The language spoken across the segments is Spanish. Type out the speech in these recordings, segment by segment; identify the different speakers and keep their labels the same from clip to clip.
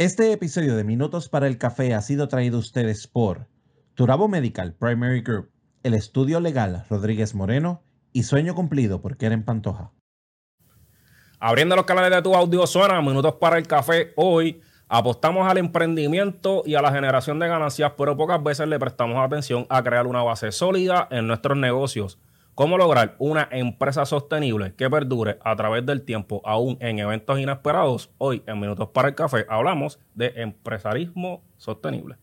Speaker 1: Este episodio de Minutos para el Café ha sido traído a ustedes por Turabo Medical Primary Group, el estudio legal Rodríguez Moreno y Sueño Cumplido por Keren Pantoja.
Speaker 2: Abriendo los canales de tu audio suena Minutos para el Café. Hoy apostamos al emprendimiento y a la generación de ganancias, pero pocas veces le prestamos atención a crear una base sólida en nuestros negocios. ¿Cómo lograr una empresa sostenible que perdure a través del tiempo, aún en eventos inesperados? Hoy, en Minutos para el Café, hablamos de empresarismo sostenible.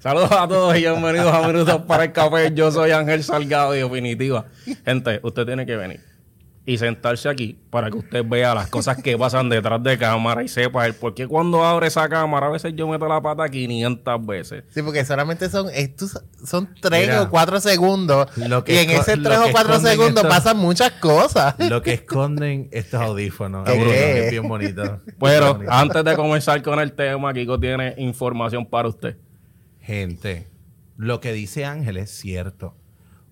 Speaker 2: Saludos a todos y bienvenidos a Minutos para el Café. Yo soy Ángel Salgado y definitiva. Gente, usted tiene que venir y sentarse aquí para que usted vea las cosas que pasan detrás de cámara y sepa el por qué cuando abre esa cámara a veces yo meto la pata 500 veces.
Speaker 3: Sí, porque solamente son estos son 3 o 4 segundos y en ese 3 o 4 segundos pasan muchas cosas.
Speaker 4: Lo que esconden estos audífonos. es bien bonito.
Speaker 2: Pero antes de comenzar con el tema, Kiko tiene información para usted.
Speaker 4: Gente, lo que dice Ángel es cierto.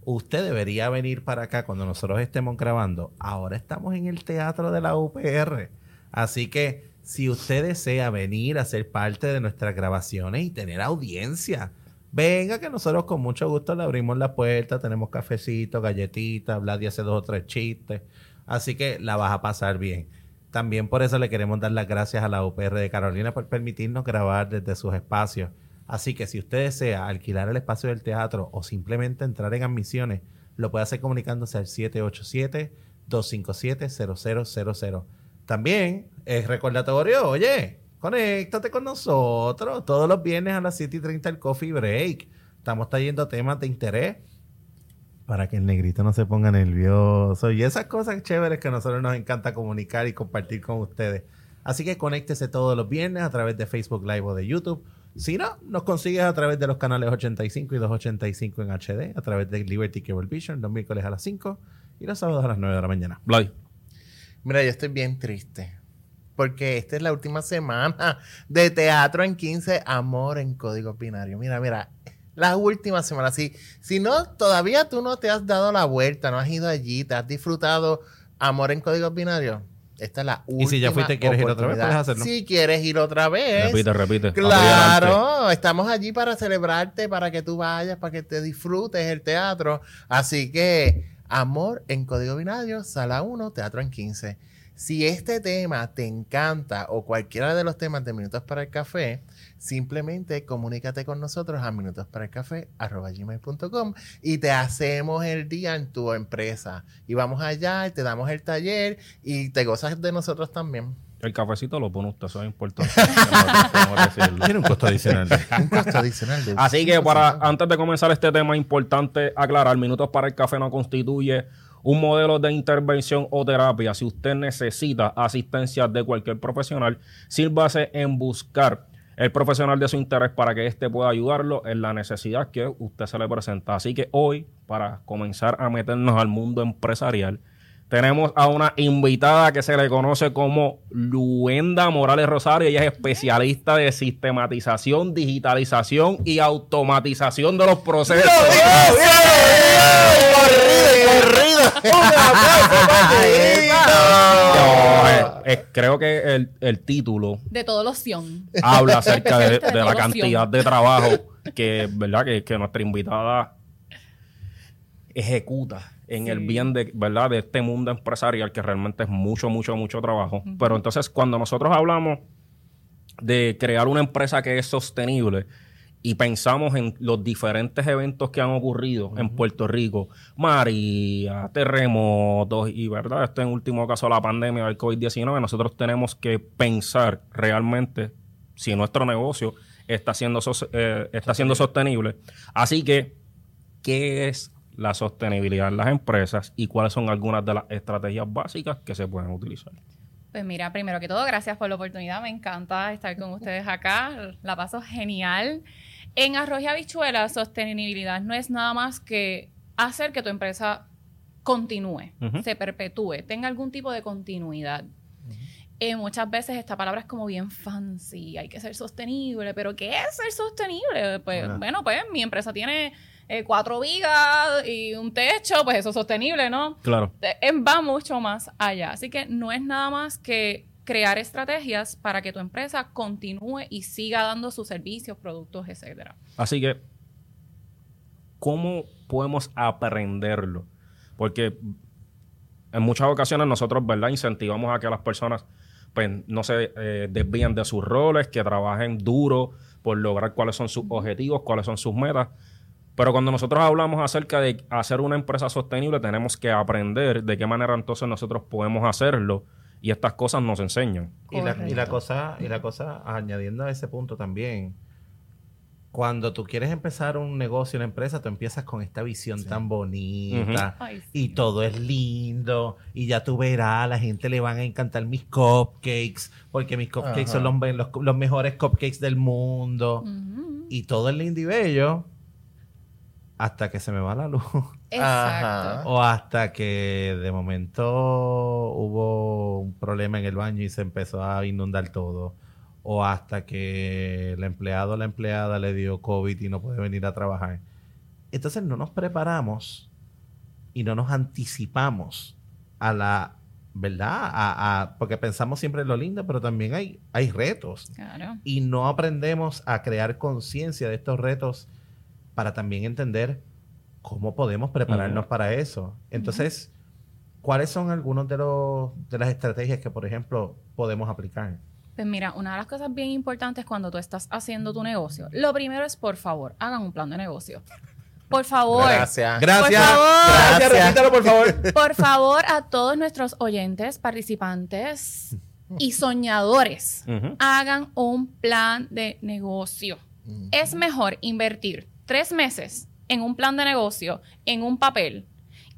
Speaker 4: Usted debería venir para acá cuando nosotros estemos grabando. Ahora estamos en el teatro de la UPR. Así que si usted desea venir a ser parte de nuestras grabaciones y tener audiencia, venga que nosotros con mucho gusto le abrimos la puerta, tenemos cafecito, galletitas, Vlad hace dos o tres chistes. Así que la vas a pasar bien. También por eso le queremos dar las gracias a la UPR de Carolina por permitirnos grabar desde sus espacios. Así que si usted desea alquilar el espacio del teatro o simplemente entrar en admisiones, lo puede hacer comunicándose al 787-257-0000. También es recordatorio, oye, conéctate con nosotros todos los viernes a las 7 y 30 el Coffee Break. Estamos trayendo temas de interés para que el negrito no se ponga nervioso y esas cosas chéveres que a nosotros nos encanta comunicar y compartir con ustedes. Así que conéctese todos los viernes a través de Facebook Live o de YouTube si no, nos consigues a través de los canales 85 y 285 en HD, a través de Liberty Cable Vision, los miércoles a las 5 y los sábados a las 9 de la mañana.
Speaker 2: Blay.
Speaker 3: Mira, yo estoy bien triste. Porque esta es la última semana de Teatro en 15, Amor en Código Binario. Mira, mira, la última semana. Si, si no, todavía tú no te has dado la vuelta, no has ido allí, te has disfrutado Amor en Código Binario esta es la última. Y si ya fuiste,
Speaker 4: ¿quieres ir otra vez? Puedes hacerlo.
Speaker 3: Si quieres ir otra vez.
Speaker 2: Repite, repite.
Speaker 3: Claro, estamos allí para celebrarte, para que tú vayas, para que te disfrutes el teatro. Así que, amor en código binario, sala 1, teatro en 15. Si este tema te encanta o cualquiera de los temas de Minutos para el Café, simplemente comunícate con nosotros a minutosparaelcafé.com y te hacemos el día en tu empresa. Y vamos allá, te damos el taller y te gozas de nosotros también.
Speaker 2: El cafecito lo pone usted, eso es importante.
Speaker 4: Tiene un costo adicional. un costo
Speaker 2: adicional. Así que para antes de comenzar este tema, importante aclarar, Minutos para el Café no constituye un modelo de intervención o terapia, si usted necesita asistencia de cualquier profesional, sírvase en buscar el profesional de su interés para que éste pueda ayudarlo en la necesidad que usted se le presenta. Así que hoy, para comenzar a meternos al mundo empresarial, tenemos a una invitada que se le conoce como Luenda Morales Rosario. Ella es especialista de sistematización, digitalización y automatización de los procesos. Creo que el, título
Speaker 5: de todo loción
Speaker 2: habla acerca de, la cantidad de trabajo que, ¿verdad? que nuestra invitada ejecuta en el bien de, ¿verdad? de este mundo empresarial que realmente es mucho, mucho, mucho trabajo. Pero entonces cuando nosotros hablamos de crear una empresa que es sostenible y pensamos en los diferentes eventos que han ocurrido en Puerto Rico, María, terremotos y, ¿verdad? Este en último caso la pandemia del COVID-19, nosotros tenemos que pensar realmente si nuestro negocio está siendo, eh, está siendo sostenible. Así que, ¿qué es la sostenibilidad en las empresas y cuáles son algunas de las estrategias básicas que se pueden utilizar.
Speaker 5: Pues mira, primero que todo, gracias por la oportunidad. Me encanta estar con ustedes acá. La paso genial. En arroz y habichuela, sostenibilidad no es nada más que hacer que tu empresa continúe, se perpetúe, tenga algún tipo de continuidad. Eh, muchas veces esta palabra es como bien fancy, hay que ser sostenible, pero ¿qué es ser sostenible? Pues bueno, pues mi empresa tiene eh, cuatro vigas y un techo, pues eso es sostenible, ¿no?
Speaker 2: Claro.
Speaker 5: Eh, va mucho más allá. Así que no es nada más que crear estrategias para que tu empresa continúe y siga dando sus servicios, productos, etcétera.
Speaker 2: Así que, ¿cómo podemos aprenderlo? Porque en muchas ocasiones nosotros, ¿verdad? Incentivamos a que las personas pues, no se eh, desvíen de sus roles, que trabajen duro por lograr cuáles son sus objetivos, cuáles son sus metas. Pero cuando nosotros hablamos acerca de hacer una empresa sostenible, tenemos que aprender de qué manera entonces nosotros podemos hacerlo y estas cosas nos enseñan.
Speaker 4: Y la, y la cosa, y la cosa, añadiendo a ese punto también, cuando tú quieres empezar un negocio, una empresa, tú empiezas con esta visión tan bonita.
Speaker 5: Ay, sí.
Speaker 4: Y todo es lindo. Y ya tú verás, a la gente le van a encantar mis cupcakes. Porque mis cupcakes son los, me- los- los mejores cupcakes del mundo. Y todo es lindo y bello. Hasta que se me va la luz.
Speaker 5: Exacto.
Speaker 4: O hasta que de momento hubo un problema en el baño y se empezó a inundar todo. O hasta que el empleado o la empleada le dio COVID y no puede venir a trabajar. Entonces no nos preparamos y no nos anticipamos a la verdad, a, a- porque pensamos siempre en lo lindo, pero también hay, hay retos
Speaker 5: Claro.
Speaker 4: y no aprendemos a crear conciencia de estos retos para también entender cómo podemos prepararnos
Speaker 2: Ujú.
Speaker 4: para eso. Entonces, ¿cuáles son algunos de los de las estrategias que, por ejemplo, podemos aplicar?
Speaker 5: Pues mira, una de las cosas bien importantes cuando tú estás haciendo tu negocio, lo primero es, por favor, hagan un plan de negocio. Por favor.
Speaker 3: Gracias.
Speaker 4: Gracias.
Speaker 5: Por favor.
Speaker 4: Gracias, repítalo, por favor.
Speaker 5: Por favor, a todos nuestros oyentes, participantes y soñadores,
Speaker 2: Ujú.
Speaker 5: hagan un plan de negocio. Es mejor invertir tres meses en un plan de negocio, en un papel,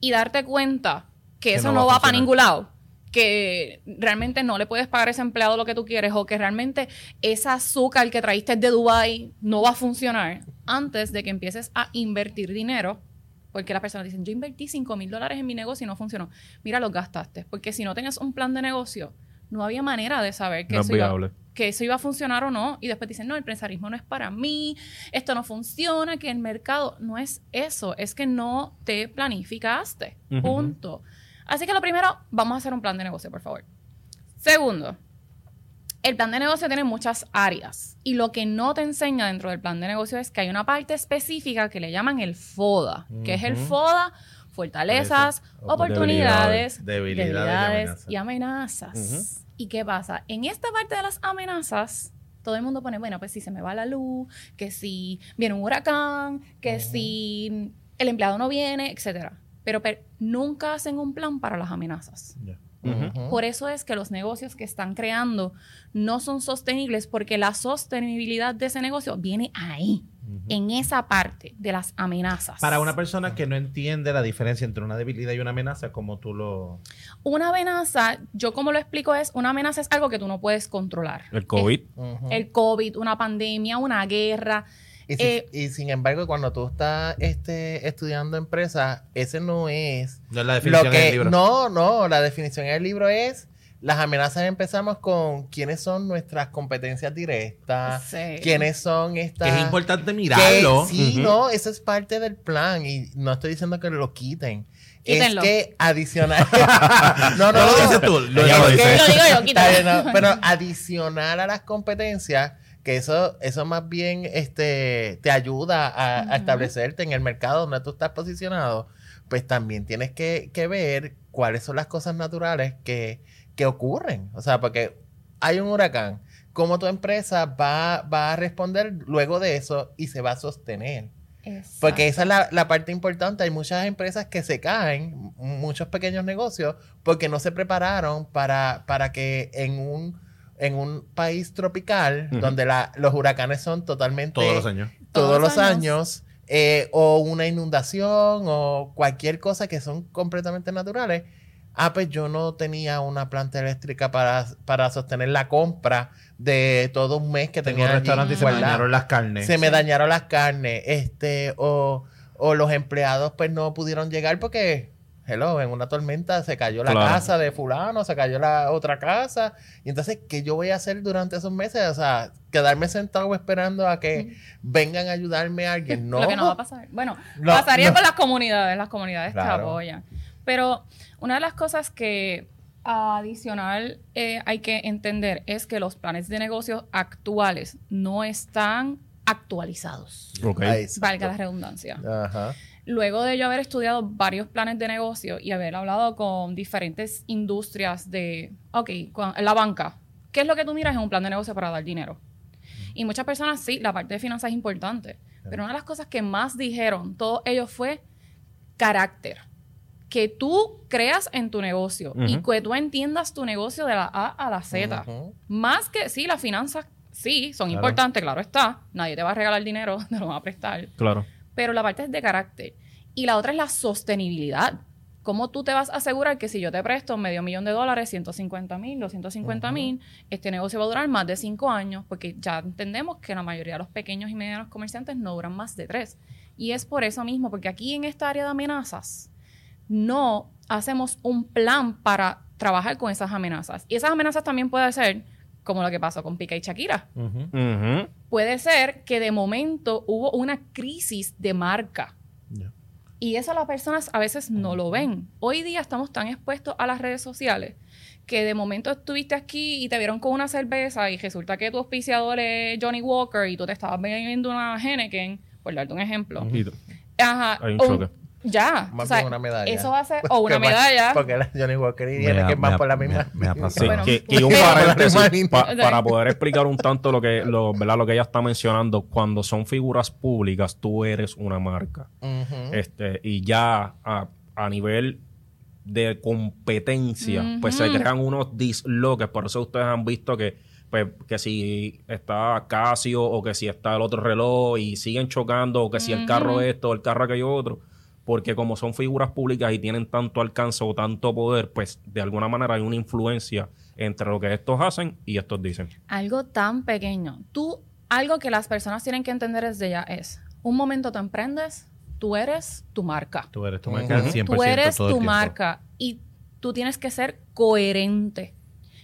Speaker 5: y darte cuenta que,
Speaker 4: Que
Speaker 5: eso
Speaker 4: no va
Speaker 5: para ningún lado. Que realmente no le puedes pagar a ese empleado lo que tú quieres, o que realmente ese azúcar que traíste de Dubai no va a funcionar antes de que empieces a invertir dinero. Porque las personas dicen, yo invertí 5 mil dólares en mi negocio y no funcionó. Mira, los gastaste. Porque si no tenías un plan de negocio, no había manera de saber que
Speaker 2: No es
Speaker 5: eso iba-
Speaker 2: viable.
Speaker 5: que eso iba a funcionar o no. Y después dicen, no, el empresarismo no es para mí, esto no funciona, que el mercado no es eso, es que no te planificaste. Punto. Así que lo primero, vamos a hacer un plan de negocio, por favor. Segundo, el plan de negocio tiene muchas áreas y lo que no te enseña dentro del plan de negocio es que hay una parte específica que le llaman el FODA. que es el. FODA? Fortalezas, oportunidades,
Speaker 4: Debilidades,
Speaker 5: debilidades,
Speaker 4: y
Speaker 5: y amenazas. ¿Y qué pasa? En esta parte de las amenazas, todo el mundo pone, bueno, pues si se me va la luz, que si viene un huracán, que si el empleado no viene, etcétera. Pero, per- nunca hacen un plan para las amenazas. Por eso es que los negocios que están creando no son sostenibles porque la sostenibilidad de ese negocio viene ahí, en esa parte de las amenazas.
Speaker 4: Para una persona que no entiende la diferencia entre una debilidad y una amenaza, como tú lo...
Speaker 5: Una amenaza, yo como lo explico es, una amenaza es algo que tú no puedes controlar.
Speaker 2: El COVID.
Speaker 5: El COVID, una pandemia, una guerra.
Speaker 3: Y, si-
Speaker 5: Eh,
Speaker 3: y sin embargo, cuando tú estás este, estudiando empresa, ese no es
Speaker 4: No es la definición
Speaker 3: lo
Speaker 4: del
Speaker 3: que.
Speaker 4: libro.
Speaker 3: No, no, la definición en el libro es. Las amenazas empezamos con quiénes son nuestras competencias directas,
Speaker 5: Sí.
Speaker 3: quiénes son estas.
Speaker 4: Que es importante
Speaker 3: que-
Speaker 4: mirarlo.
Speaker 3: sí,
Speaker 2: Ujú.
Speaker 3: no, eso es parte del plan y no estoy diciendo que lo quiten.
Speaker 5: Quítenlo.
Speaker 3: Es que adicional. no, no,
Speaker 4: No lo dices tú, lo-
Speaker 3: Es que-
Speaker 5: digo yo, quítalo.
Speaker 3: no, pero adicional a las competencias, que eso, eso más bien este, te ayuda a, establecerte en el mercado donde tú estás posicionado, pues también tienes que, que ver cuáles son las cosas naturales que, que ocurren. O sea, porque hay un huracán. ¿Cómo tu empresa va, va a responder luego de eso y se va a sostener?
Speaker 5: Exacto.
Speaker 3: Porque esa es la, la parte importante. Hay muchas empresas que se caen, muchos pequeños negocios, porque no se prepararon para, para que en un, en un país tropical, donde la- los huracanes son totalmente
Speaker 4: Todos los años.
Speaker 3: todos los años, eh, o una inundación, o cualquier cosa que son completamente naturales, Ah, pues yo no tenía una planta eléctrica para, para sostener la compra de todo un mes que
Speaker 4: Tengo
Speaker 3: tenía
Speaker 4: un
Speaker 3: allí
Speaker 4: restaurante y se me dañaron las carnes.
Speaker 3: Se me dañaron las carnes, este, o, o los empleados pues no pudieron llegar porque, hello, en una tormenta se cayó la
Speaker 2: Claro.
Speaker 3: casa de fulano, se cayó la otra casa, y entonces, ¿qué yo voy a hacer durante esos meses? O sea, quedarme sentado esperando a que vengan a ayudarme a alguien, no.
Speaker 5: Lo que no va a pasar. Bueno,
Speaker 3: No,
Speaker 5: pasaría
Speaker 3: no.
Speaker 5: con las comunidades, las comunidades te
Speaker 3: Claro.
Speaker 5: apoyan. Pero una de las cosas que adicional eh, hay que entender es que los planes de negocio actuales no están actualizados.
Speaker 2: Ok.
Speaker 3: Ahí está.
Speaker 5: Valga la redundancia.
Speaker 3: Ajá.
Speaker 5: Luego de yo haber estudiado varios planes de negocio y haber hablado con diferentes industrias de, ok, con- la banca, ¿qué es lo que tú miras en un plan de negocio para dar dinero? Y muchas personas, sí, la parte de finanzas es importante, pero una de las cosas que más dijeron todos ellos fue carácter. Que tú creas en tu negocio y que tú entiendas tu negocio de la A a la Z. Más que, sí, las finanzas, sí, son
Speaker 4: Claro.
Speaker 5: importantes, claro está. Nadie te va a regalar dinero, te lo va a prestar
Speaker 2: Claro.
Speaker 5: pero la parte es de carácter. Y la otra es la sostenibilidad. ¿Cómo tú te vas a asegurar que si yo te presto medio millón de dólares, 150 mil, 250 mil, este negocio va a durar más de cinco años? Porque ya entendemos que la mayoría de los pequeños y medianos comerciantes no duran más de tres. Y es por eso mismo, porque aquí en esta área de amenazas no hacemos un plan para trabajar con esas amenazas. Y esas amenazas también pueden ser como lo que pasó con Pica y Shakira puede ser que de momento hubo una crisis de marca. Y eso las personas a veces no lo ven. Hoy día estamos tan expuestos a las redes sociales que de momento estuviste aquí y te vieron con una cerveza y resulta que tu auspiciador es Johnny Walker y tú te estabas bebiendo una Henneken, por darte un ejemplo. Ajá.
Speaker 2: Hay un choque.
Speaker 5: Ya.
Speaker 3: Más
Speaker 5: o sea,
Speaker 3: bien una medalla.
Speaker 5: Eso va a ser, o una medalla.
Speaker 3: Porque la Johnny Walker y
Speaker 4: Me
Speaker 3: tiene que más por la misma.
Speaker 4: me ha pasado.
Speaker 2: Sí,
Speaker 5: Bueno,
Speaker 2: que, que un
Speaker 5: pero-
Speaker 2: paréntesis
Speaker 3: Pero-
Speaker 2: pa-
Speaker 5: pero-
Speaker 2: para poder explicar un tanto lo que, lo, ¿verdad? lo que ella está mencionando. Cuando son figuras públicas, tú eres una marca. Este Y ya a, a nivel de competencia, pues se crean unos disloques. Por eso ustedes han visto que, pues, que si está Casio o que si está el otro reloj y siguen chocando o que si el carro esto o el carro aquello otro. Porque como son figuras públicas y tienen tanto alcance o tanto poder, pues de alguna manera hay una influencia entre lo que estos hacen y estos dicen.
Speaker 5: Algo tan pequeño. Tú, algo que las personas tienen que entender desde ya es, un momento tú emprendes, tú eres tu marca.
Speaker 4: Tú eres tu marca al 100%
Speaker 5: Tú eres
Speaker 4: todo
Speaker 5: tu marca y tú tienes que ser coherente.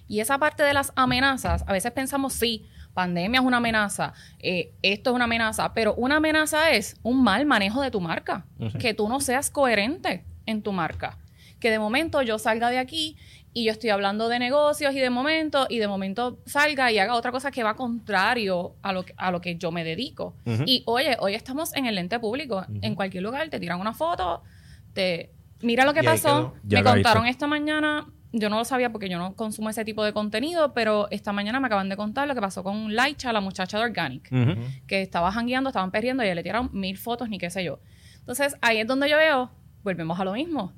Speaker 5: Y esa parte de las amenazas, a veces pensamos, sí, pandemia es una amenaza, eh, esto es una amenaza, pero una amenaza es un mal manejo de tu marca, que tú no seas coherente en tu marca. Que de momento yo salga de aquí y yo estoy hablando de negocios y de momento, y de momento salga y haga otra cosa que va contrario a lo que, a lo que yo me dedico. Y oye, hoy estamos en el lente público, en cualquier lugar te tiran una foto, te mira lo que
Speaker 4: Y
Speaker 5: pasó. Me contaron esta mañana, yo no lo sabía porque yo no consumo ese tipo de contenido, pero esta mañana me acaban de contar lo que pasó con Laicha, la muchacha de Organic, que estaba jangueando, estaban perdiendo y ella le tiraron mil fotos ni qué sé yo. Entonces ahí es donde yo veo, volvemos a lo mismo.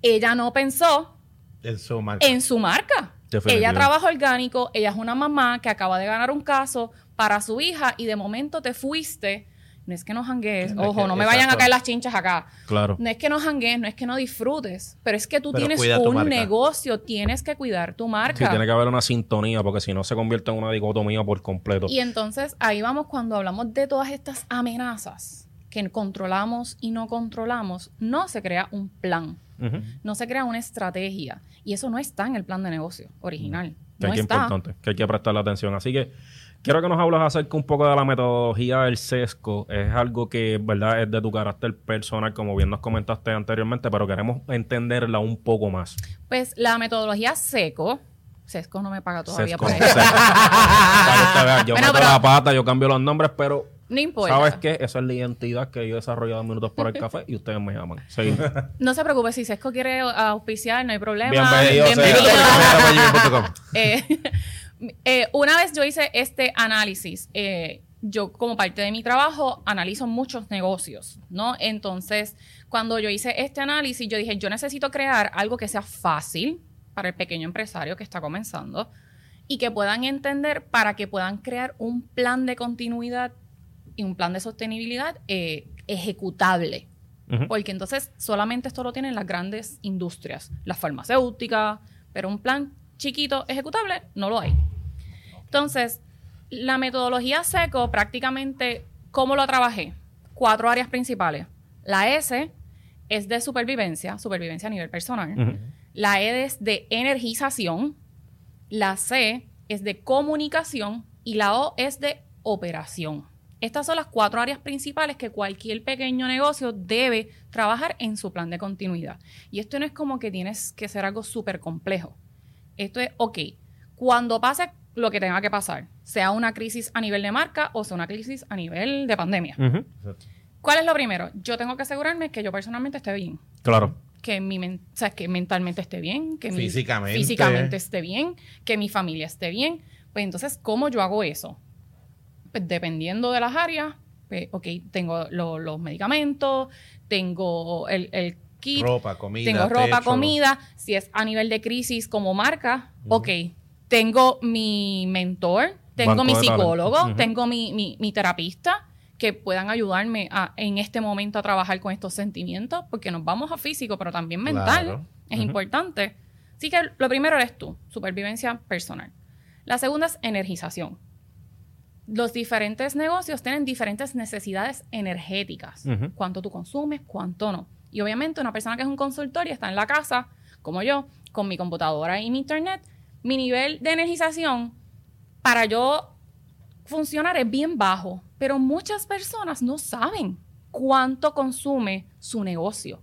Speaker 5: Ella no pensó
Speaker 4: En su marca.
Speaker 5: en su marca. Ella trabaja orgánico, ella es una mamá que acaba de ganar un caso para su hija y de momento te fuiste. No es que no janguees,
Speaker 4: es
Speaker 5: ojo, no me vayan a caer las chinchas acá.
Speaker 2: Claro.
Speaker 5: No es que no janguees, no es que no disfrutes, pero es que tú
Speaker 4: Pero
Speaker 5: tienes
Speaker 4: cuida tu
Speaker 5: un
Speaker 4: marca.
Speaker 5: negocio, tienes que cuidar tu
Speaker 2: Sí,
Speaker 5: marca.
Speaker 2: tiene que haber una sintonía porque si no se convierte en una dicotomía por completo.
Speaker 5: Y entonces ahí vamos cuando hablamos de todas estas amenazas que controlamos y no controlamos, no se crea un plan,
Speaker 2: Ujú.
Speaker 5: no se crea una estrategia. Y eso no está en el plan de negocio original.
Speaker 2: Que
Speaker 5: No está.
Speaker 2: importante, que hay que prestarle atención. Así que quiero que nos hables acerca un poco de la metodología del sesco. Es algo que, ¿verdad? Es de tu carácter personal, como bien nos comentaste anteriormente, pero queremos entenderla un poco más.
Speaker 5: Pues la metodología SECO, SESCO no me paga todavía
Speaker 2: Sesco.
Speaker 5: por eso.
Speaker 2: Vea, yo
Speaker 5: Bueno,
Speaker 2: meto
Speaker 5: pero-
Speaker 2: la pata, yo cambio los nombres, pero
Speaker 5: No importa.
Speaker 2: ¿sabes qué? Esa es la identidad que yo he desarrollado en Minutos por el Café y ustedes me llaman. Sí.
Speaker 5: No se preocupe, si SESCO quiere auspiciar, no hay problema.
Speaker 2: Bienvenido.
Speaker 5: Bienvenido. Eh, eh, una vez yo hice este análisis, eh, yo como parte de mi trabajo analizo muchos negocios, ¿no? Entonces, cuando yo hice este análisis, yo dije, yo necesito crear algo que sea fácil para el pequeño empresario que está comenzando y que puedan entender para que puedan crear un plan de continuidad y un plan de sostenibilidad eh, ejecutable.
Speaker 2: Ujú.
Speaker 5: Porque entonces solamente esto lo tienen las grandes industrias, las farmacéuticas, pero un plan chiquito ejecutable no lo hay. Entonces, la metodología SECO prácticamente, ¿cómo lo trabajé? Cuatro áreas principales. La S es de supervivencia, supervivencia a nivel personal. La E es de energización. La C es de comunicación. Y la O es de operación. Estas son las cuatro áreas principales que cualquier pequeño negocio debe trabajar en su plan de continuidad. Y esto no es como que tienes que ser algo súper complejo. Esto es, ok, cuando pase lo que tenga que pasar, sea una crisis a nivel de marca o sea una crisis a nivel de pandemia. ¿Cuál es lo primero? Yo tengo que asegurarme que yo personalmente esté bien
Speaker 2: Claro.
Speaker 5: que mi o sea, que mentalmente esté bien, que mi-
Speaker 4: Físicamente.
Speaker 5: físicamente esté bien, que mi familia esté bien. Pues entonces, ¿cómo yo hago eso? Pues dependiendo de las áreas, pues, ok, tengo lo- los medicamentos, tengo el, el kit,
Speaker 4: Ropa, comida.
Speaker 5: tengo ropa,
Speaker 4: techo.
Speaker 5: comida. Si es a nivel de crisis como marca, ok, tengo mi mentor, tengo
Speaker 2: Banco
Speaker 5: mi psicólogo, tengo mi, mi- mi terapista que puedan ayudarme a, en este momento a trabajar con estos sentimientos, porque nos vamos a físico, pero también mental.
Speaker 4: Claro.
Speaker 5: Es importante. Así que lo primero eres tú, supervivencia personal. La segunda es energización. Los diferentes negocios tienen diferentes necesidades energéticas. Cuánto tú consumes, cuánto no. Y obviamente una persona que es un consultor y está en la casa, como yo, con mi computadora y mi internet, mi nivel de energización para yo funcionar es bien bajo. Pero muchas personas no saben cuánto consume su negocio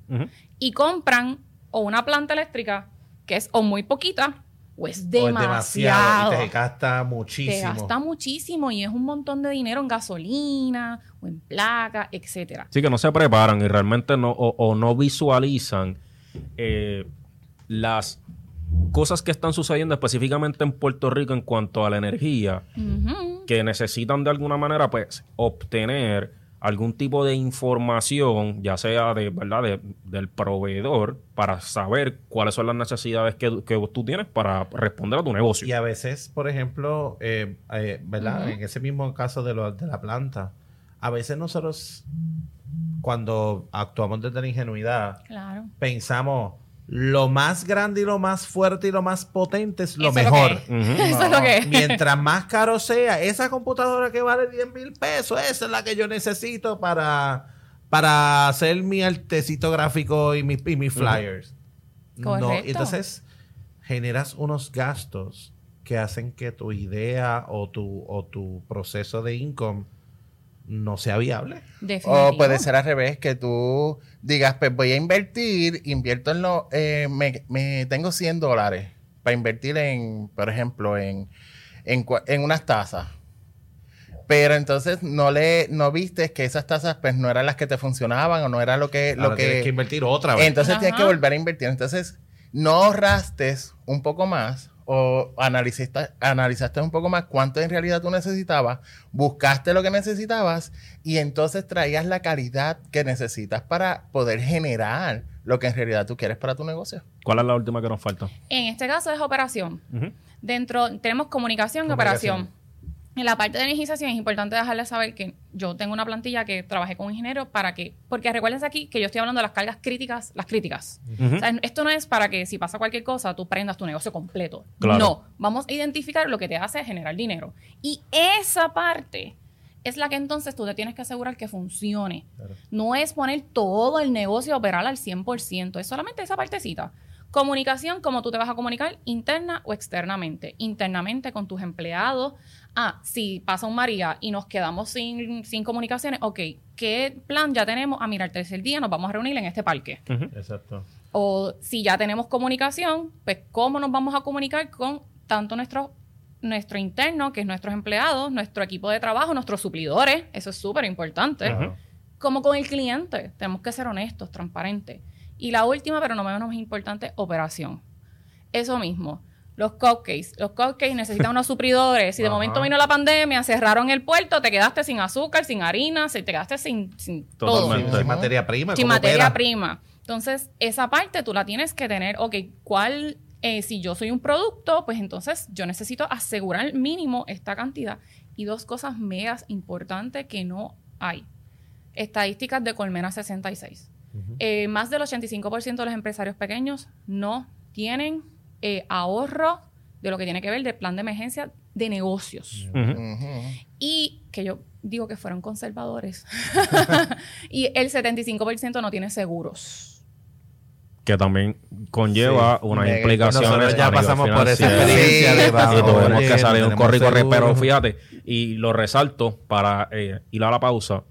Speaker 5: y compran o una planta eléctrica que es o muy poquita o es
Speaker 4: O es
Speaker 5: demasiado.
Speaker 4: Y te gasta
Speaker 5: Te
Speaker 4: muchísimo.
Speaker 5: gasta muchísimo y es un montón de dinero en gasolina o en placa, etcétera.
Speaker 2: Sí, que no se preparan y realmente no, o, o no visualizan eh, las cosas que están sucediendo específicamente en Puerto Rico en cuanto a la energía, que necesitan de alguna manera pues obtener algún tipo de información, ya sea de verdad de- del proveedor, para saber cuáles son las necesidades que, que tú tienes para responder a tu negocio.
Speaker 4: Y a veces, por ejemplo, eh, eh, ¿verdad? En ese mismo caso de, lo- de la planta, a veces nosotros, cuando actuamos desde la ingenuidad,
Speaker 5: Claro.
Speaker 4: pensamos lo más grande y lo más fuerte y lo más potente es lo
Speaker 5: Eso es lo
Speaker 4: mejor.
Speaker 5: que
Speaker 2: Ujú.
Speaker 5: Eso es lo que es.
Speaker 4: Mientras más caro sea, esa computadora que vale 10 mil pesos, esa es la que yo necesito para, para hacer mi artecito gráfico y, mi- y mis flyers. No,
Speaker 5: Correcto.
Speaker 4: y entonces generas unos gastos que hacen que tu idea o tu, o tu proceso de income no sea viable.
Speaker 5: Definitivo.
Speaker 3: O puede ser al revés, que tú digas, pues voy a invertir, invierto en lo, eh, me, me tengo 100 dólares para invertir en, por ejemplo, en, en, en unas tazas. Pero entonces no le, no viste que esas tazas pues no eran las que te funcionaban o no era lo que,
Speaker 4: Ahora
Speaker 3: lo
Speaker 4: tienes
Speaker 3: que,
Speaker 4: que invertir otra vez.
Speaker 3: entonces tienes que volver a invertir. Entonces, no ahorraste un poco más o analizaste, analizaste un poco más cuánto en realidad tú necesitabas, buscaste lo que necesitabas y entonces traías la calidad que necesitas para poder generar lo que en realidad tú quieres para tu negocio.
Speaker 2: ¿Cuál es la última que nos falta?
Speaker 5: En este caso es operación. Dentro tenemos comunicación y
Speaker 4: Comunicación.
Speaker 5: operación. En la parte de energización es importante dejarles saber que yo tengo una plantilla que trabajé con un ingeniero para que, porque recuérdense aquí que yo estoy hablando de las cargas críticas, las críticas.
Speaker 2: Ujú.
Speaker 5: O sea, esto no es para que si pasa cualquier cosa tú prendas tu negocio completo.
Speaker 2: Claro.
Speaker 5: No, vamos a identificar lo que te hace generar dinero. Y esa parte es la que entonces tú te tienes que asegurar que funcione. No es poner todo el negocio a operar al 100%, es solamente esa partecita. Comunicación, como tú te vas a comunicar, interna o externamente. Internamente con tus empleados. Ah, si pasa un María y nos quedamos sin, sin comunicaciones, ok, ¿qué plan ya tenemos? Ah, mira, el tercer día nos vamos a reunir en este parque.
Speaker 4: Exacto.
Speaker 5: O si ya tenemos comunicación, pues cómo nos vamos a comunicar con tanto nuestro, nuestro interno, que es nuestros empleados, nuestro equipo de trabajo, nuestros suplidores, eso es súper importante, como con el cliente. Tenemos que ser honestos, transparentes. Y la última, pero no menos importante, operación. Eso mismo. Los cupcakes. Los cupcakes necesitan unos supridores. Si de
Speaker 4: Ajá.
Speaker 5: momento vino la pandemia, cerraron el puerto, te quedaste sin azúcar, sin harina, te quedaste sin, sin todo
Speaker 2: Totalmente.
Speaker 4: Sin materia prima.
Speaker 5: sin
Speaker 4: ¿cómo
Speaker 5: materia
Speaker 4: opera?
Speaker 5: prima. Entonces, esa parte tú la tienes que tener, ok, ¿cuál, eh, si yo soy un producto, pues entonces yo necesito asegurar mínimo esta cantidad. Y dos cosas megas importantes que no hay. Estadísticas de Colmena 66. eh, más del 85% de los empresarios pequeños no tienen eh, ahorro de lo que tiene que ver del plan de emergencia de negocios. Y que yo digo que fueron conservadores. y el 75% no tiene seguros.
Speaker 2: Que también conlleva
Speaker 3: Sí,
Speaker 2: unas implicaciones.
Speaker 4: Nosotros ya pasamos por esa experiencia de vamos,
Speaker 2: y tuvimos que salir un corre. Pero fíjate, y lo resalto para eh, ir a la pausa.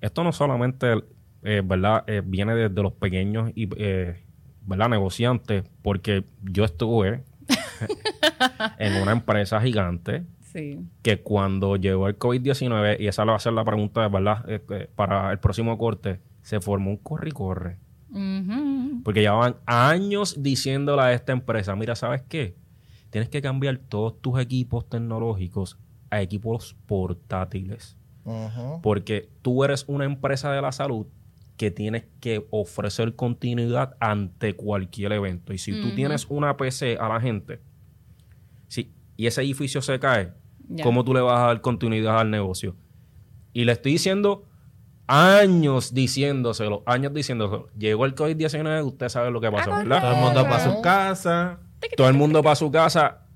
Speaker 2: Esto no solamente, eh, ¿verdad? Eh, viene desde los pequeños y, eh, ¿verdad? Negociantes, porque yo estuve en una empresa gigante
Speaker 5: Sí.
Speaker 2: que cuando llegó el COVID-19, y esa le va a ser la pregunta, ¿verdad? Eh, eh, para el próximo corte, se formó un corre y corre.
Speaker 5: Ujú.
Speaker 2: Porque llevaban años diciéndole a esta empresa, mira, ¿sabes qué? Tienes que cambiar todos tus equipos tecnológicos a equipos portátiles. Porque tú eres una empresa de la salud que tienes que ofrecer continuidad ante cualquier evento. Y si tú tienes una PC a la gente sí, y ese edificio se cae. ¿cómo tú le vas a dar continuidad al negocio? Y le estoy diciendo años diciéndoselo, años diciéndoselo. Llegó el COVID-19, usted sabe lo que pasó,
Speaker 5: Ah,
Speaker 2: ¿verdad?
Speaker 4: Todo el mundo para su casa.
Speaker 2: Todo el mundo para su casa.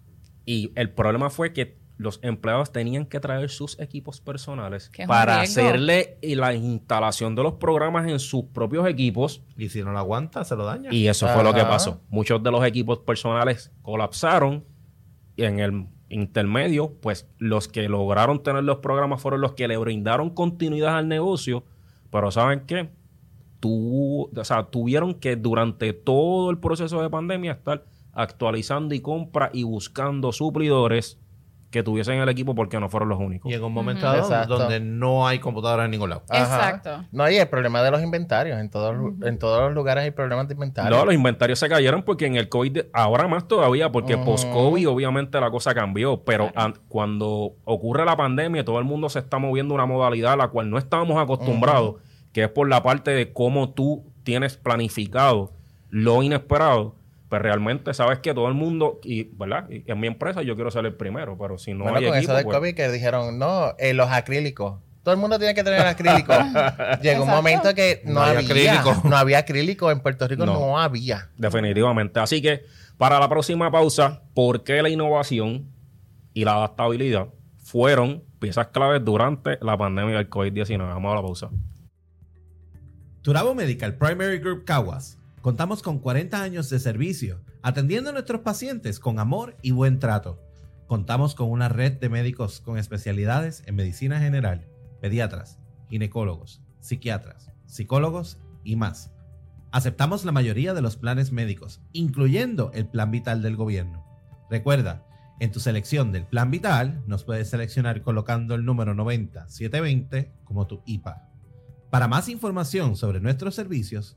Speaker 2: Y el problema fue que los empleados tenían que traer sus equipos personales para
Speaker 5: riesgo.
Speaker 2: hacerle la instalación de los programas en sus propios equipos.
Speaker 4: Y si no lo aguanta, se lo daña.
Speaker 2: Y eso fue lo que pasó. Muchos de los equipos personales colapsaron. Y en el intermedio, pues los que lograron tener los programas fueron los que le brindaron continuidad al negocio. Pero ¿saben qué? Tu- o sea, tuvieron que durante todo el proceso de pandemia estar actualizando y compra y buscando suplidores que tuviesen el equipo porque no fueron los únicos.
Speaker 4: Y en un momento dado
Speaker 3: Exacto.
Speaker 4: donde no hay computadora en ningún lado.
Speaker 3: Ajá.
Speaker 5: Exacto.
Speaker 3: No, y el problema de los inventarios. En todos, en todos los lugares hay problemas de inventario.
Speaker 2: No, los inventarios se cayeron porque en el COVID, ahora más todavía, porque post-COVID obviamente la cosa cambió, pero an- cuando ocurre la pandemia, todo el mundo se está moviendo una modalidad a la cual no estábamos acostumbrados, que es por la parte de cómo tú tienes planificado lo inesperado. Pues realmente sabes que todo el mundo, y verdad, y en mi empresa yo quiero ser el primero, pero si no
Speaker 3: bueno,
Speaker 2: hay
Speaker 3: con
Speaker 2: equipo,
Speaker 3: eso del
Speaker 2: pues,
Speaker 3: COVID que dijeron, no, eh, los acrílicos. Todo el mundo tiene que tener acrílico. Llegó un momento que no, había,
Speaker 4: acrílico.
Speaker 3: No había acrílico. En Puerto Rico
Speaker 2: No.
Speaker 3: no, había.
Speaker 2: Definitivamente. Así que para la próxima pausa, ¿por qué la innovación y la adaptabilidad fueron piezas claves durante la pandemia del COVID-19? Vamos a la pausa.
Speaker 4: Turabo Medical Primary Group Caguas. Contamos con 40 años de servicio, atendiendo a nuestros pacientes con amor y buen trato. Contamos con una red de médicos con especialidades en medicina general, pediatras, ginecólogos, psiquiatras, psicólogos y más. Aceptamos la mayoría de los planes médicos, incluyendo el plan vital del gobierno. Recuerda, en tu selección del plan vital nos puedes seleccionar colocando el número 90720 como tu IPA. Para más información sobre nuestros servicios,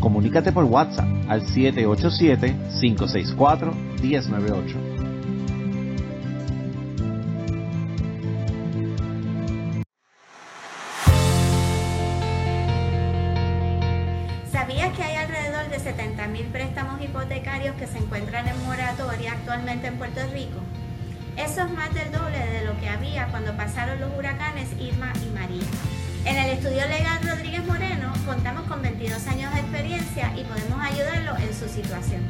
Speaker 1: Comunícate por WhatsApp al 787-564-1098.
Speaker 6: ¿Sabías que hay alrededor de 70.000 préstamos hipotecarios que se encuentran en moratoria actualmente en Puerto Rico? Eso es más del doble de lo que había cuando pasaron los huracanes Irma y situación.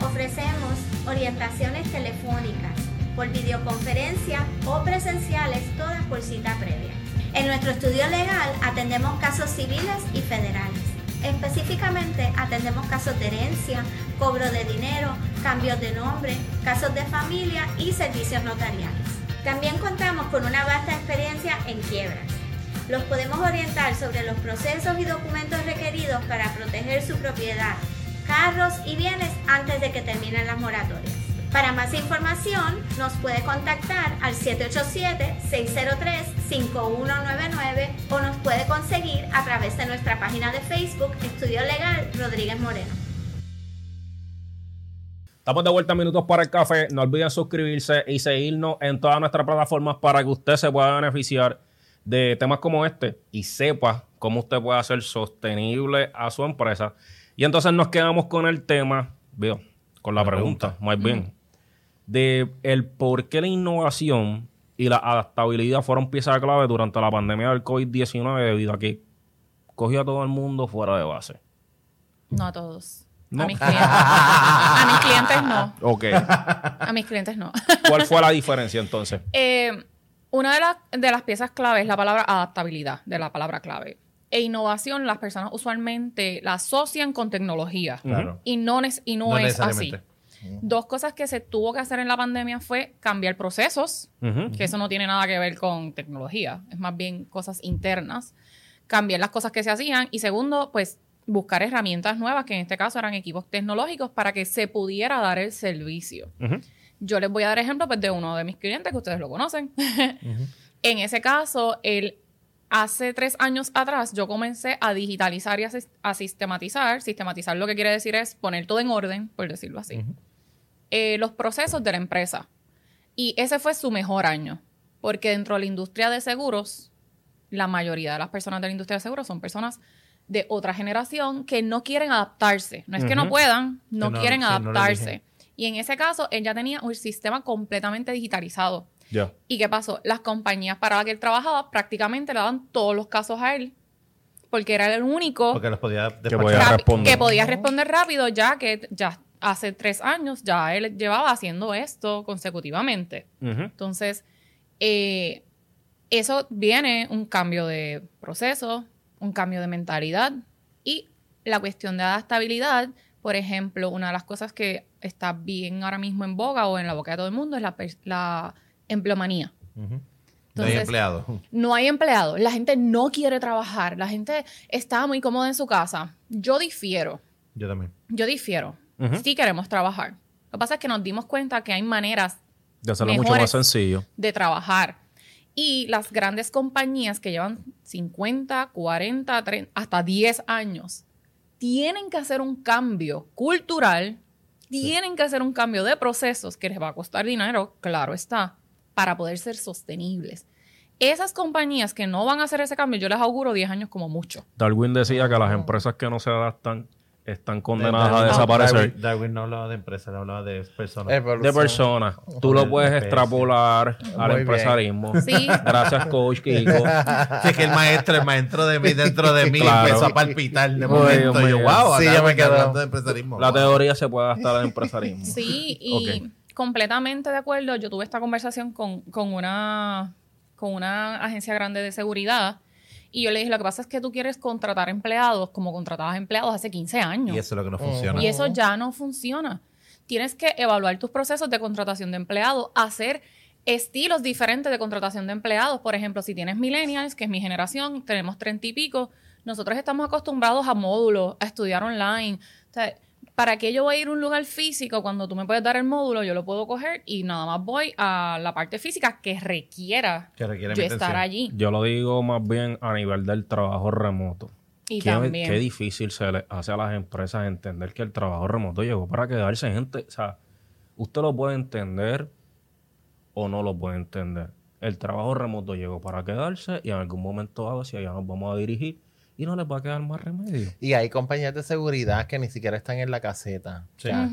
Speaker 6: Ofrecemos orientaciones telefónicas, por videoconferencia o presenciales, todas por cita previa. En nuestro estudio legal atendemos casos civiles y federales. Específicamente atendemos casos de herencia, cobro de dinero, cambios de nombre, casos de familia y servicios notariales. También contamos con una vasta experiencia en quiebras. Los podemos orientar sobre los procesos y documentos requeridos para proteger su propiedad, carros y bienes antes de que terminen las moratorias. Para más información, nos puede contactar al 787-603-5199 o nos puede conseguir a través de nuestra página de Facebook Estudio Legal Rodríguez Moreno.
Speaker 2: Estamos de vuelta a Minutos para el Café. No olviden suscribirse y seguirnos en todas nuestras plataformas para que usted se pueda beneficiar de temas como este y sepa cómo usted puede hacer sostenible a su empresa. Y entonces nos quedamos con el tema, veo, con la, pregunta, más bien, de el por qué la innovación y la adaptabilidad fueron piezas clave durante la pandemia del COVID-19 debido a que cogió a todo el mundo fuera de base.
Speaker 5: No a todos.
Speaker 2: No.
Speaker 5: A mis clientes. a mis clientes no.
Speaker 2: Ok.
Speaker 5: A mis clientes no.
Speaker 2: ¿Cuál fue la diferencia entonces?
Speaker 5: Eh, una de, las- de las piezas clave es la palabra adaptabilidad, de la palabra clave. E innovación, las personas usualmente la asocian con tecnología.
Speaker 4: Claro.
Speaker 5: Y no, y no,
Speaker 4: No
Speaker 5: es así. Dos cosas que se tuvo que hacer en la pandemia fue cambiar procesos,
Speaker 2: Ujú.
Speaker 5: que eso no tiene nada que ver con tecnología, es más bien cosas internas. Cambiar las cosas que se hacían. Y segundo, pues buscar herramientas nuevas, que en este caso eran equipos tecnológicos, para que se pudiera dar el servicio.
Speaker 2: Ujú.
Speaker 5: Yo les voy a dar ejemplo pues, de uno de mis clientes, que ustedes lo conocen. En ese caso, él, hace tres años atrás, yo comencé a digitalizar y a, sis- a sistematizar. Sistematizar lo que quiere decir es poner todo en orden, por decirlo así. eh, los procesos de la empresa. Y ese fue su mejor año, porque dentro de la industria de seguros, la mayoría de las personas de la industria de seguros son personas de otra generación que no quieren adaptarse. No es que no puedan, no, quieren
Speaker 4: no
Speaker 5: adaptarse. y en ese caso, él ya tenía un sistema completamente digitalizado.
Speaker 2: Ya.
Speaker 5: ¿Y qué pasó? Las compañías para las que él trabajaba prácticamente le daban todos los casos a él, porque era el único
Speaker 4: Porque los podía
Speaker 2: Que podía
Speaker 5: que podía responder rápido, ya que ya hace tres años ya él llevaba haciendo esto consecutivamente.
Speaker 2: Ujú.
Speaker 5: Entonces, eh, eso viene un cambio de proceso, un cambio de mentalidad y la cuestión de adaptabilidad. Por ejemplo, una de las cosas que está bien ahora mismo en boga o en la boca de todo el mundo es la, la empleomanía.
Speaker 4: No hay empleados.
Speaker 5: no hay empleados, la gente no quiere trabajar, la gente está muy cómoda en su casa. Yo difiero,
Speaker 4: Yo también.
Speaker 5: yo difiero. Sí queremos trabajar. Lo que pasa es que nos dimos cuenta que hay maneras
Speaker 2: De hacerlo mucho más sencillo.
Speaker 5: de trabajar. Y las grandes compañías que llevan 50, 40, 30, hasta 10 años, tienen que hacer un cambio cultural, tienen que hacer un cambio de procesos que les va a costar dinero, claro está, para poder ser sostenibles. Esas compañías que no van a hacer ese cambio, yo les auguro 10 años como mucho.
Speaker 2: Darwin decía que las empresas que no se adaptan están condenadas a desaparecer.
Speaker 4: Darwin, Darwin no hablaba de empresa, él hablaba de personas.
Speaker 2: De
Speaker 3: Evolución.
Speaker 2: personas. Tú lo
Speaker 4: de
Speaker 2: puedes extrapolar al
Speaker 3: Muy
Speaker 2: empresarismo.
Speaker 5: Sí.
Speaker 2: Gracias, coach Kiko.
Speaker 4: Sí, es que el maestro, el maestro de mí, dentro de mí,
Speaker 2: Claro.
Speaker 4: empezó a palpitar de
Speaker 2: Muy
Speaker 4: momento.
Speaker 2: bien, muy
Speaker 4: yo,
Speaker 2: bien.
Speaker 4: wow,
Speaker 3: Sí, ya me quedo.
Speaker 4: hablando de empresarismo.
Speaker 2: La
Speaker 4: Wow.
Speaker 2: teoría se puede adaptar al empresarismo.
Speaker 5: Sí, y
Speaker 2: Ok.
Speaker 5: Completamente de acuerdo. Yo tuve esta conversación con, con una, con una agencia grande de seguridad y yo le dije, lo que pasa es que tú quieres contratar empleados como contratabas empleados hace 15 años.
Speaker 4: Y eso es lo que no funciona.
Speaker 5: Y eso ya no funciona. Tienes que evaluar tus procesos de contratación de empleados, hacer estilos diferentes de contratación de empleados. Por ejemplo, si tienes millennials, que es mi generación, tenemos treinta y pico, nosotros estamos acostumbrados a módulos, a estudiar online. O sea, ¿para qué yo voy a ir a un lugar físico cuando tú me puedes dar el módulo? Yo lo puedo coger y nada más voy a la parte física que requiera
Speaker 4: Que requiere
Speaker 5: yo
Speaker 4: mi
Speaker 5: estar allí.
Speaker 2: Yo lo digo más bien a nivel del trabajo remoto.
Speaker 5: Y
Speaker 2: qué,
Speaker 5: también.
Speaker 2: qué difícil se le hace a las empresas entender que el trabajo remoto llegó para quedarse, gente. O sea, usted lo puede entender o no lo puede entender. El trabajo remoto llegó para quedarse y en algún momento dado hacia allá nos vamos a dirigir y no les va a quedar más remedio.
Speaker 3: Y hay compañías de seguridad que ni siquiera están en la caseta.
Speaker 4: Sí.
Speaker 3: O sea,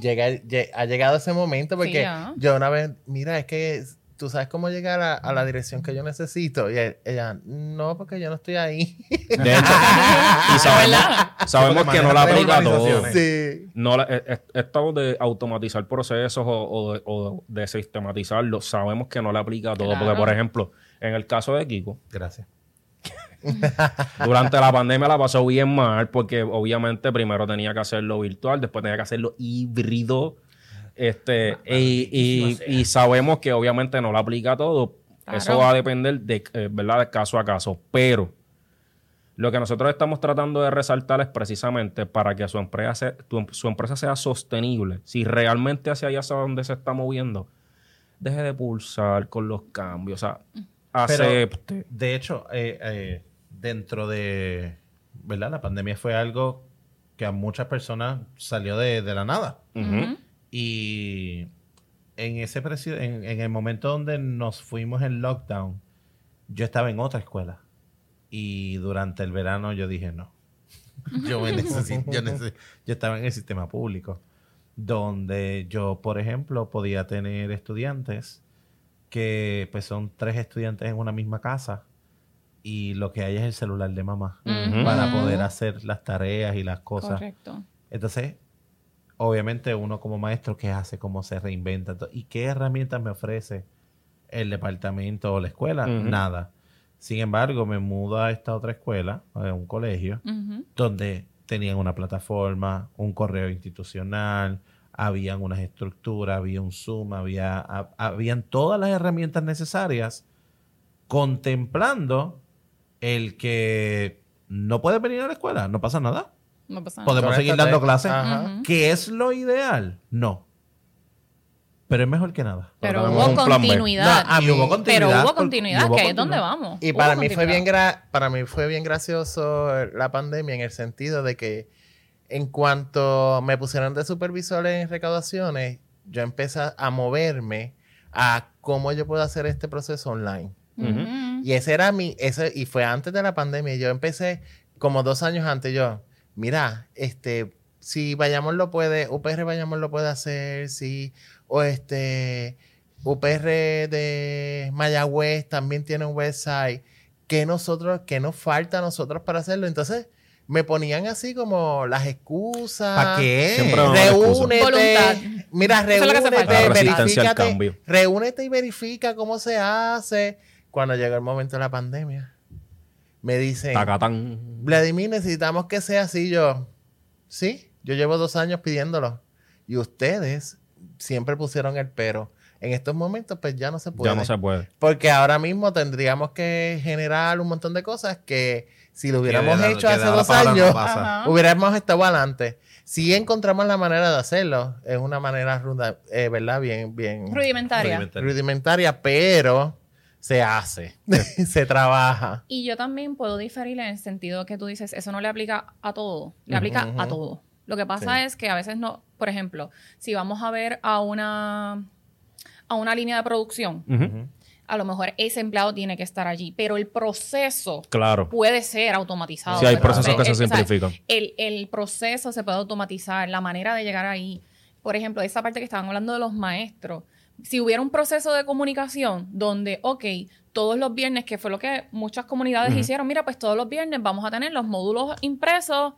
Speaker 3: llega, lle- ha llegado ese momento porque yo una vez, mira, es que tú sabes cómo llegar a, a la dirección que yo necesito. Y e- ella, no, porque yo no estoy ahí.
Speaker 2: De hecho, y sabemos, sabemos que no la aplica a todo.
Speaker 3: sí.
Speaker 2: No, la- e- e- esto de automatizar procesos o, o de, o de sistematizarlo, sabemos que no le aplica a todo.
Speaker 5: Claro.
Speaker 2: Porque, por ejemplo, en el caso de Kiko,
Speaker 4: Gracias.
Speaker 2: durante la pandemia la pasó bien mal porque obviamente primero tenía que hacerlo virtual, después tenía que hacerlo híbrido. Este, y, y- y sabemos que obviamente no le aplica a todo.
Speaker 5: Claro.
Speaker 2: Eso va a depender de, eh, ¿verdad? de caso a caso. Pero lo que nosotros estamos tratando de resaltar es precisamente para que su empresa, se- tu- su empresa sea sostenible. Si realmente hacia allá hacia donde se está moviendo, deje de pulsar con los cambios. O sea,
Speaker 4: Pero,
Speaker 2: acepte.
Speaker 4: de hecho, eh, eh, dentro de, ¿verdad? La pandemia fue algo que a muchas personas salió de, de la nada. Y en ese precio, en, en el momento donde nos fuimos en lockdown, yo estaba en otra escuela. Y durante el verano yo dije, no. yo, me necesito, yo, necesito- yo estaba en el sistema público, donde yo, por ejemplo, podía tener estudiantes que pues son tres estudiantes en una misma casa y lo que hay es el celular de mamá para poder hacer las tareas y las cosas.
Speaker 5: Correcto.
Speaker 4: Entonces, obviamente uno como maestro, ¿qué hace? ¿Cómo se reinventa? ¿Y qué herramientas me ofrece el departamento o la escuela? Nada. Sin embargo, me mudo a esta otra escuela, a un colegio, donde tenían una plataforma, un correo institucional, habían unas estructuras, había un Zoom, había, ha- habían todas las herramientas necesarias contemplando el que no puedes venir a la escuela, no pasa nada.
Speaker 5: No pasa nada.
Speaker 4: Podemos seguir dando clases.
Speaker 3: Ajá.
Speaker 4: ¿Que es lo ideal? No. Pero es mejor que nada.
Speaker 5: Pero hubo continuidad.
Speaker 3: No, a
Speaker 4: Y
Speaker 3: mí-
Speaker 4: hubo continuidad.
Speaker 5: pero hubo continuidad,
Speaker 4: hubo
Speaker 5: que ahí es donde vamos.
Speaker 3: Y para mí fue bien gra- para mí fue bien gracioso la pandemia en el sentido de que en cuanto me pusieron de supervisor en recaudaciones, yo empecé a moverme a cómo yo puedo hacer este proceso online.
Speaker 5: Ujú.
Speaker 3: Y ese era mi, ese, y fue antes de la pandemia. Yo empecé como dos años antes. Yo, mira, este, si Vayamos lo puede, UPR Vayamos lo puede hacer, si, o este, UPR de Mayagüez también tiene un website. ¿Qué nosotros, qué nos falta a nosotros para hacerlo? Entonces, me ponían así como las excusas.
Speaker 4: ¿Para qué?
Speaker 5: Voluntad.
Speaker 3: Reúnete. Mira,
Speaker 5: es
Speaker 3: reúnete,
Speaker 2: cambio.
Speaker 3: Reúnete y verifica cómo se hace. Cuando llegó el momento de la pandemia, me dicen,
Speaker 2: Tacatán.
Speaker 3: Vladimir, necesitamos que sea así. Yo, sí, yo llevo dos años pidiéndolo. Y ustedes siempre pusieron el pero. En estos momentos, pues ya no se puede.
Speaker 2: Ya no se puede.
Speaker 3: Porque ahora mismo tendríamos que generar un montón de cosas que si lo hubiéramos
Speaker 4: Que
Speaker 3: hecho hace dos
Speaker 4: no
Speaker 3: años, hubiéramos estado adelante. Si encontramos la manera de hacerlo, es una manera ruda, eh, ¿verdad? Bien, bien
Speaker 5: Rudimentaria.
Speaker 4: Rudimentaria.
Speaker 3: rudimentaria, pero se hace, se trabaja.
Speaker 5: Y yo también puedo diferir en el sentido que tú dices, eso no le aplica a todo, le aplica a todo. Lo que pasa
Speaker 3: Sí.
Speaker 5: es que a veces no, por ejemplo, si vamos a ver a una a una línea de producción, a lo mejor ese empleado tiene que estar allí, pero el proceso
Speaker 2: Claro.
Speaker 5: puede ser automatizado.
Speaker 2: Sí, hay
Speaker 5: ¿verdad?
Speaker 2: procesos que
Speaker 5: El-
Speaker 2: se
Speaker 5: o sea,
Speaker 2: simplifican.
Speaker 5: El, el proceso se puede automatizar, la manera de llegar ahí. Por ejemplo, esa parte que estaban hablando de los maestros. Si hubiera un proceso de comunicación donde, ok, todos los viernes, que fue lo que muchas comunidades hicieron, mira, pues todos los viernes vamos a tener los módulos impresos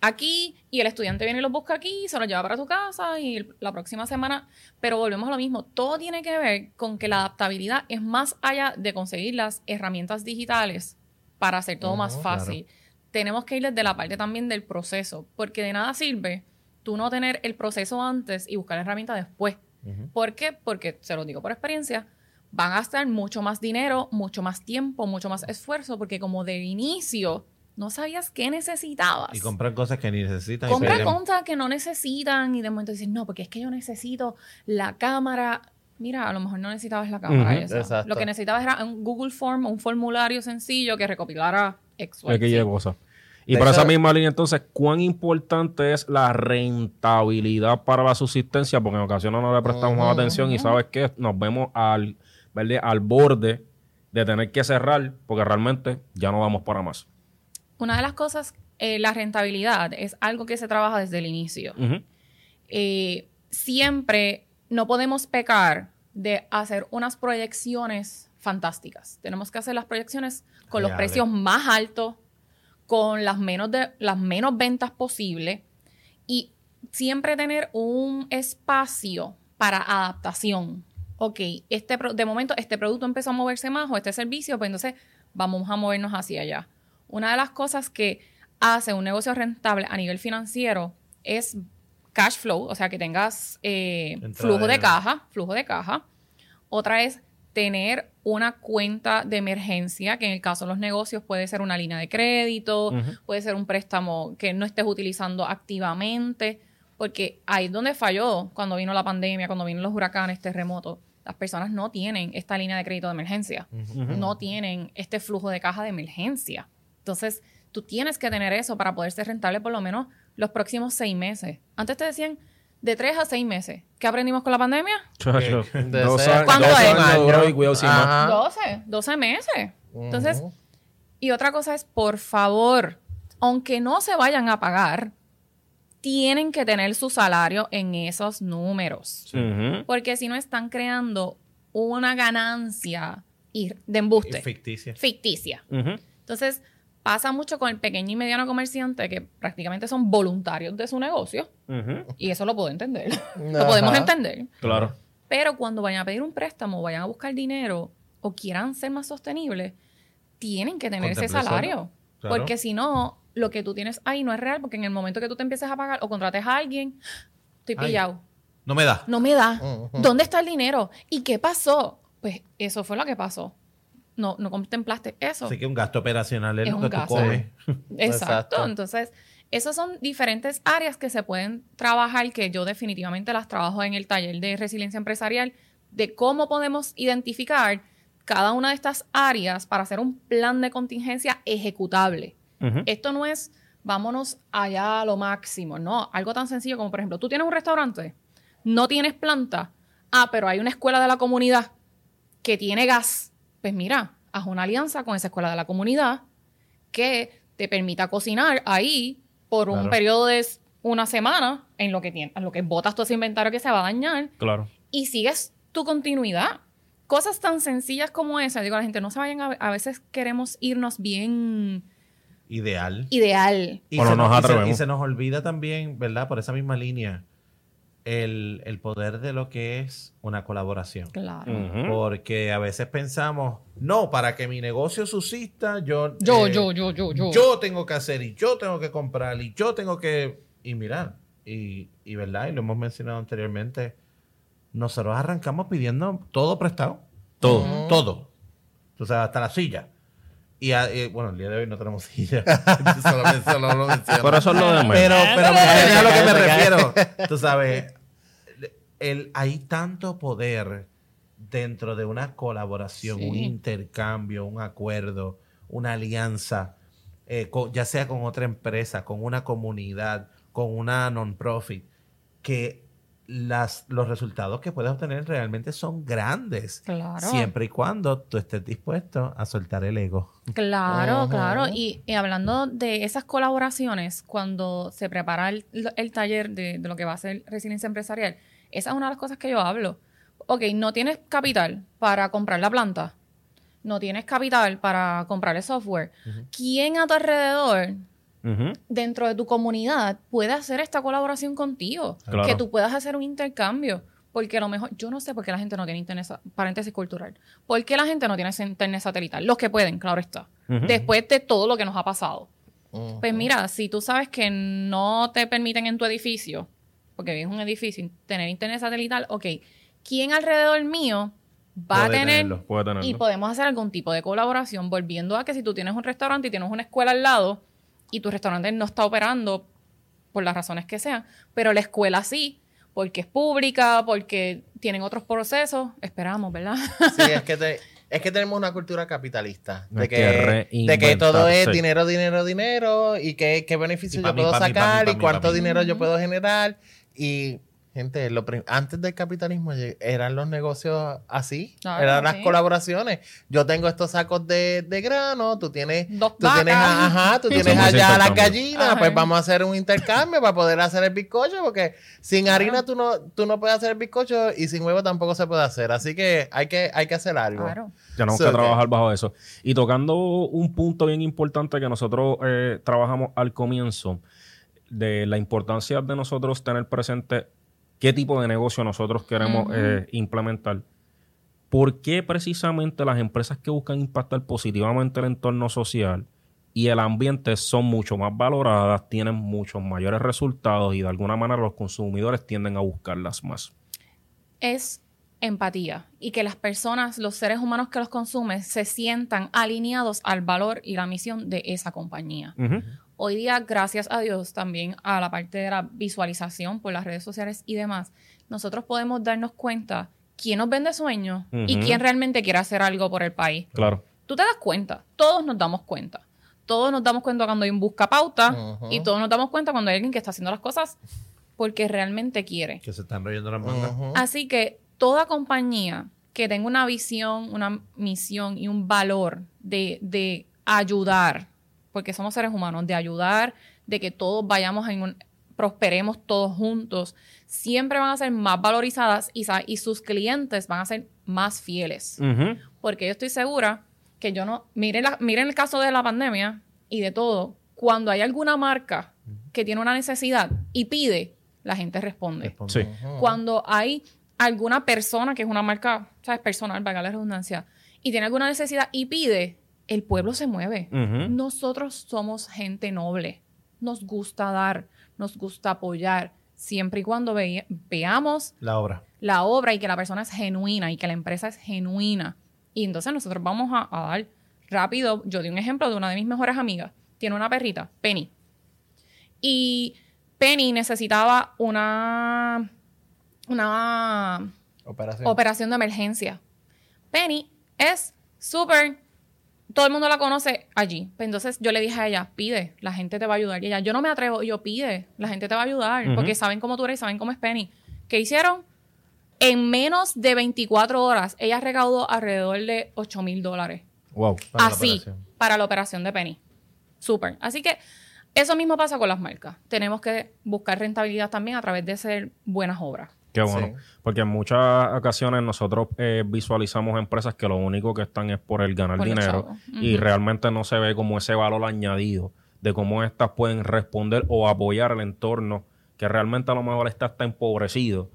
Speaker 5: aquí y el estudiante viene y los busca aquí, se los lleva para tu casa y la próxima semana, pero volvemos a lo mismo, todo tiene que ver con que la adaptabilidad es más allá de conseguir las herramientas digitales para hacer todo más fácil. Tenemos que ir desde la parte también del proceso, porque de nada sirve tú no tener el proceso antes y buscar la herramienta después. ¿Por qué? Porque, se lo digo por experiencia, van a gastar mucho más dinero, mucho más tiempo, mucho más esfuerzo, porque como de inicio no sabías qué necesitabas.
Speaker 4: Y compran cosas que ni necesitan. y
Speaker 5: Compra
Speaker 4: piden-
Speaker 5: cosas que no necesitan y de momento dicen, no, porque es que yo necesito la cámara. Mira, a lo mejor no necesitabas la cámara.
Speaker 2: Ujú,
Speaker 5: esa.
Speaker 3: exacto.
Speaker 5: Lo que necesitabas era un Google Form, un formulario sencillo que recopilara X, Y,
Speaker 2: cosa. Y
Speaker 3: De
Speaker 2: por
Speaker 3: hecho-
Speaker 2: esa misma línea, entonces, ¿cuán importante es la rentabilidad para la subsistencia? Porque en ocasiones no le prestamos
Speaker 3: Ujú,
Speaker 2: atención y ¿sabes qué? Nos vemos al, ¿verdad? al borde de tener que cerrar porque realmente ya no vamos para más.
Speaker 5: Una de las cosas, eh, la rentabilidad es algo que se trabaja desde el inicio. Eh, siempre no podemos pecar de hacer unas proyecciones fantásticas. Tenemos que hacer las proyecciones con los precios más altos, con las menos, de, las menos ventas posibles y siempre tener un espacio para adaptación. Ok, este, de momento este producto empezó a moverse más o este servicio, pues entonces vamos a movernos hacia allá. Una de las cosas que hace un negocio rentable a nivel financiero es cash flow, o sea, que tengas eh, flujo
Speaker 4: de
Speaker 5: caja, flujo de caja. Otra es tener una cuenta de emergencia, que en el caso de los negocios puede ser una línea de crédito,
Speaker 2: Ujú.
Speaker 5: puede ser un préstamo que no estés utilizando activamente, porque ahí es donde falló cuando vino la pandemia, cuando vino los huracanes, terremotos. Las personas no tienen esta línea de crédito de emergencia, no tienen este flujo de caja de emergencia. Entonces, tú tienes que tener eso para poder ser rentable por lo menos los próximos seis meses. Antes te decían, De tres a seis meses. ¿Qué aprendimos con la pandemia?
Speaker 2: Chacho,
Speaker 3: de
Speaker 2: dos
Speaker 3: ser-
Speaker 2: años,
Speaker 5: ¿Cuánto
Speaker 2: dos
Speaker 5: es?
Speaker 2: años duró
Speaker 3: Año.
Speaker 2: y cuidado sin más.
Speaker 3: Ajá.
Speaker 5: 12, 12 meses. Entonces, y otra cosa es, por favor, aunque no se vayan a pagar, tienen que tener su salario en esos números. Porque si no están creando una ganancia y- de embuste
Speaker 4: Ficticia.
Speaker 5: ficticia. Entonces, pasa mucho con el pequeño y mediano comerciante que prácticamente son voluntarios de su negocio. Y eso lo puedo entender. lo podemos entender.
Speaker 2: Claro.
Speaker 5: Pero cuando vayan a pedir un préstamo, vayan a buscar dinero o quieran ser más sostenibles, tienen que tener ese salario.
Speaker 4: Claro.
Speaker 5: Porque si no, lo que tú tienes ahí no es real, porque en el momento que tú te empieces a pagar o contrates a alguien, estoy
Speaker 4: Ay.
Speaker 5: pillado.
Speaker 4: No me da.
Speaker 5: No me da. ¿Dónde está el dinero? ¿Y qué pasó? Pues eso fue lo que pasó. No, no contemplaste eso.
Speaker 4: Así que un gasto operacional es,
Speaker 5: Es
Speaker 4: lo
Speaker 5: un
Speaker 4: que tú
Speaker 5: gasto.
Speaker 4: comes.
Speaker 5: Exacto.
Speaker 3: Exacto.
Speaker 5: Entonces, esas son diferentes áreas que se pueden trabajar, que yo definitivamente las trabajo en el taller de resiliencia empresarial, de cómo podemos identificar cada una de estas áreas para hacer un plan de contingencia ejecutable. Esto no es vámonos allá a lo máximo, no, algo tan sencillo como por ejemplo, tú tienes un restaurante, no tienes planta, ah, pero hay una escuela de la comunidad que tiene gas, pues mira, haz una alianza con esa escuela de la comunidad que te permita cocinar ahí por un
Speaker 4: Claro.
Speaker 5: periodo de una semana en lo que tienes, en lo que botas todo ese inventario que se va a dañar
Speaker 2: Claro.
Speaker 5: y sigues tu continuidad. Cosas tan sencillas como esa, digo a la gente, no se vayan a, a veces queremos irnos bien
Speaker 4: Ideal.
Speaker 5: ideal.
Speaker 4: Y,
Speaker 2: Bueno,
Speaker 4: se
Speaker 2: nos
Speaker 4: nos, y se- y se nos olvida también, ¿verdad? Por esa misma línea, el, el poder de lo que es una colaboración.
Speaker 5: Claro.
Speaker 4: Porque a veces pensamos, no, para que mi negocio subsista, yo,
Speaker 5: Yo,
Speaker 4: eh,
Speaker 5: yo, yo, yo, yo.
Speaker 4: yo tengo que hacer y yo tengo que comprar y yo tengo que... Y mirar, y, y verdad, y lo hemos mencionado anteriormente, nosotros arrancamos pidiendo todo prestado.
Speaker 2: Todo.
Speaker 4: Todo. O sea, hasta la silla. Y, a- eh, bueno, el día de hoy no tenemos silla. Solo lo menciono.
Speaker 2: Pero eso es lo de menos.
Speaker 4: Pero, pero entiendes a lo que me refiero. Tú sabes, el, hay tanto poder dentro de una colaboración, un intercambio, un acuerdo, una alianza, eh, con- ya sea con otra empresa, con una comunidad, con una non-profit, que las, los resultados que puedes obtener realmente son grandes.
Speaker 5: Claro.
Speaker 4: Siempre y cuando tú estés dispuesto a soltar el ego.
Speaker 5: Claro,
Speaker 3: Ajá.
Speaker 5: claro. Y, y hablando de esas colaboraciones, cuando se prepara el, el taller de, de lo que va a ser resiliencia empresarial, esa es una de las cosas que yo hablo. Ok, no tienes capital para comprar la planta, no tienes capital para comprar el software. ¿Quién a tu alrededor, dentro de tu comunidad, puede hacer esta colaboración contigo?
Speaker 2: Claro.
Speaker 5: Que tú puedas hacer un intercambio. Porque a lo mejor, yo no sé por qué la gente no tiene internet, paréntesis cultural. ¿Por qué la gente no tiene internet satelital? Los que pueden, claro está. Después de todo lo que nos ha pasado. Pues mira, si tú sabes que no te permiten en tu edificio, porque es un edificio, tener internet satelital, ok, ¿quién alrededor mío va a tener
Speaker 4: tenerlo.
Speaker 2: Puede tenerlo.
Speaker 5: y podemos hacer algún tipo de colaboración, volviendo a que si tú tienes un restaurante y tienes una escuela al lado y tu restaurante no está operando por las razones que sean, pero la escuela sí, porque es pública, porque tienen otros procesos, esperamos, ¿verdad?
Speaker 3: Sí, es que, te- es que tenemos una cultura capitalista. De
Speaker 2: que
Speaker 3: que, de que todo es dinero, dinero, dinero. Y qué, qué beneficio
Speaker 4: Y
Speaker 3: yo
Speaker 4: mí,
Speaker 3: puedo
Speaker 4: mí,
Speaker 3: sacar y
Speaker 4: mí,
Speaker 3: cuánto dinero yo puedo generar. Y, gente, lo antes del capitalismo eran los negocios así. Eran las colaboraciones. Yo tengo estos sacos de, de grano, tú tienes...
Speaker 5: Dos
Speaker 3: Tú tienes, ajá, tú tienes allá las gallinas,
Speaker 5: Ajá.
Speaker 3: pues vamos a hacer un intercambio para poder hacer el bizcocho, porque sin harina tú no, tú no puedes hacer el bizcocho y sin huevo tampoco se puede hacer. Así que hay que, hay que hacer algo.
Speaker 5: Claro.
Speaker 2: Tenemos
Speaker 3: So,
Speaker 2: que
Speaker 3: que-
Speaker 2: trabajar bajo eso. Y tocando un punto bien importante que nosotros eh, trabajamos al comienzo, de la importancia de nosotros tener presente qué tipo de negocio nosotros queremos eh, implementar. ¿Por qué precisamente las empresas que buscan impactar positivamente el entorno social y el ambiente son mucho más valoradas, tienen muchos mayores resultados y de alguna manera los consumidores tienden a buscarlas más?
Speaker 5: es empatía y que las personas, los seres humanos que los consumen, se sientan alineados al valor y la misión de esa compañía. Hoy día, gracias a Dios, también a la parte de la visualización por las redes sociales y demás, nosotros podemos darnos cuenta quién nos vende sueños y quién realmente quiere hacer algo por el país.
Speaker 2: Claro.
Speaker 5: Tú te das cuenta, todos nos damos cuenta. Todos nos damos cuenta cuando hay un buscapauta
Speaker 3: Ujú.
Speaker 5: y todos nos damos cuenta cuando hay alguien que está haciendo las cosas porque realmente quiere.
Speaker 4: Que se están royendo las mangas.
Speaker 3: Ujú.
Speaker 5: Así que toda compañía que tenga una visión, una misión y un valor de, de ayudar, porque somos seres humanos, de ayudar, de que todos vayamos en un, prosperemos todos juntos, siempre van a ser más valorizadas y, sus clientes van a ser más fieles. Porque yo estoy segura que yo no. Miren, la- miren el caso de la pandemia y de todo. Cuando hay alguna marca que tiene una necesidad y pide, la gente responde.
Speaker 3: Responde.
Speaker 2: Sí.
Speaker 5: Cuando hay alguna persona que es una marca, ¿sabes? Personal, valga la redundancia, y tiene alguna necesidad y pide, el pueblo se mueve. Nosotros somos gente noble. Nos gusta dar, nos gusta apoyar, siempre y cuando ve- veamos
Speaker 4: La obra.
Speaker 5: la obra y que la persona es genuina y que la empresa es genuina. Y entonces nosotros vamos a, a dar rápido. Yo di un ejemplo de una de mis mejores amigas. Tiene una perrita, Penny. Y Penny necesitaba una, una
Speaker 3: Operación.
Speaker 5: operación de emergencia. Penny es súper. Todo el mundo la conoce allí. Pues Entonces yo le dije a ella, pide, la gente te va a ayudar. Y ella, yo no me atrevo. Y yo, pide, la gente te va a ayudar. Porque saben cómo tú eres y saben cómo es Penny. ¿Qué hicieron? En menos de 24 horas, ella recaudó alrededor de 8 mil dólares.
Speaker 2: Wow.
Speaker 3: Para
Speaker 5: Así, para la operación de Penny. Súper. Así que eso mismo pasa con las marcas. Tenemos que buscar rentabilidad también a través de hacer buenas obras.
Speaker 2: Qué bueno.
Speaker 3: Sí.
Speaker 2: Porque en muchas ocasiones nosotros eh, visualizamos empresas que lo único que están es por el ganar
Speaker 5: Por
Speaker 2: dinero y realmente no se ve como ese valor añadido de cómo éstas pueden responder o apoyar el entorno que realmente a lo mejor está, está empobrecido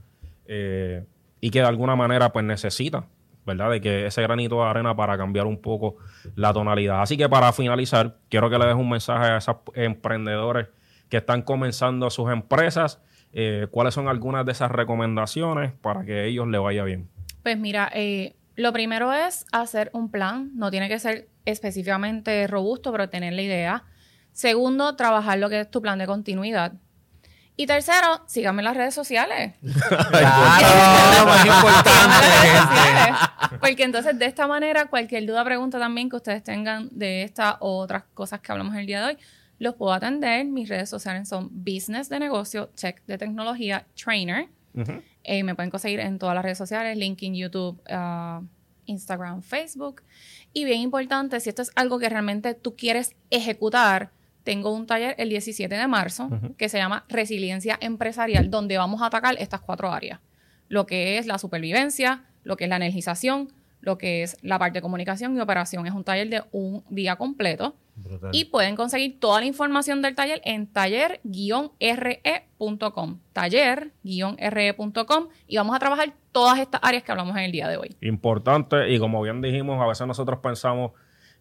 Speaker 2: eh, y que de alguna manera pues necesita, ¿verdad? De que ese granito de arena para cambiar un poco la tonalidad. Así que para finalizar, quiero que le des un mensaje a esos emprendedores que están comenzando sus empresas. Eh, ¿Cuáles son algunas de esas recomendaciones para que a ellos le vaya bien?
Speaker 5: Pues mira, eh, lo primero es hacer un plan. No tiene que ser específicamente robusto, pero tener la idea. Segundo, trabajar lo que es tu plan de continuidad. Y tercero, síganme en las redes sociales.
Speaker 4: Claro, lo más importante.
Speaker 5: Porque entonces de esta manera, cualquier duda, pregunta también que ustedes tengan de esta o otras cosas que hablamos el día de hoy, los puedo atender. Mis redes sociales son Business de Negocio, Check de Tecnología, Trainer. Eh, me pueden conseguir en todas las redes sociales, LinkedIn, YouTube, ah, Instagram, Facebook. Y bien importante, si esto es algo que realmente tú quieres ejecutar, tengo un taller el 17 de marzo que se llama Resiliencia Empresarial, donde vamos a atacar estas cuatro áreas. Lo que es la supervivencia, lo que es la energización, lo que es la parte de comunicación y operación. Es un taller de un día completo.
Speaker 4: Brutal.
Speaker 5: Y pueden conseguir toda la información del taller en taller-re.com. Taller-re.com. Y vamos a trabajar todas estas áreas que hablamos en el día de hoy.
Speaker 2: Importante y como bien dijimos, a veces nosotros pensamos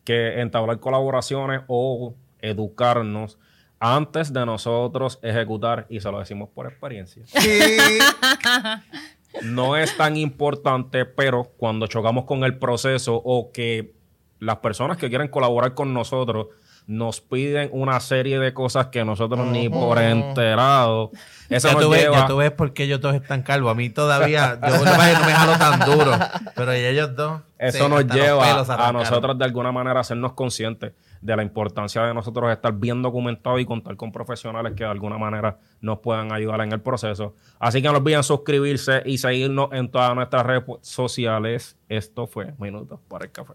Speaker 2: que entablar colaboraciones o educarnos antes de nosotros ejecutar, y se lo decimos por experiencia,
Speaker 3: Sí.
Speaker 2: no es tan importante, pero cuando chocamos con el proceso o que las personas que quieren colaborar con nosotros nos piden una serie de cosas que nosotros ni por enterado, eso
Speaker 4: ya,
Speaker 2: nos
Speaker 4: tú ves,
Speaker 2: lleva...
Speaker 4: ya tú ves por qué ellos dos están calvos. A mí todavía, yo no me jalo tan duro. Pero ellos dos.
Speaker 2: Eso
Speaker 4: sí,
Speaker 2: nos lleva a nosotros de alguna manera a hacernos conscientes de la importancia de nosotros estar bien documentados y contar con profesionales que de alguna manera nos puedan ayudar en el proceso. Así que no olviden suscribirse y seguirnos en todas nuestras redes sociales. Esto fue Minutos para el Café.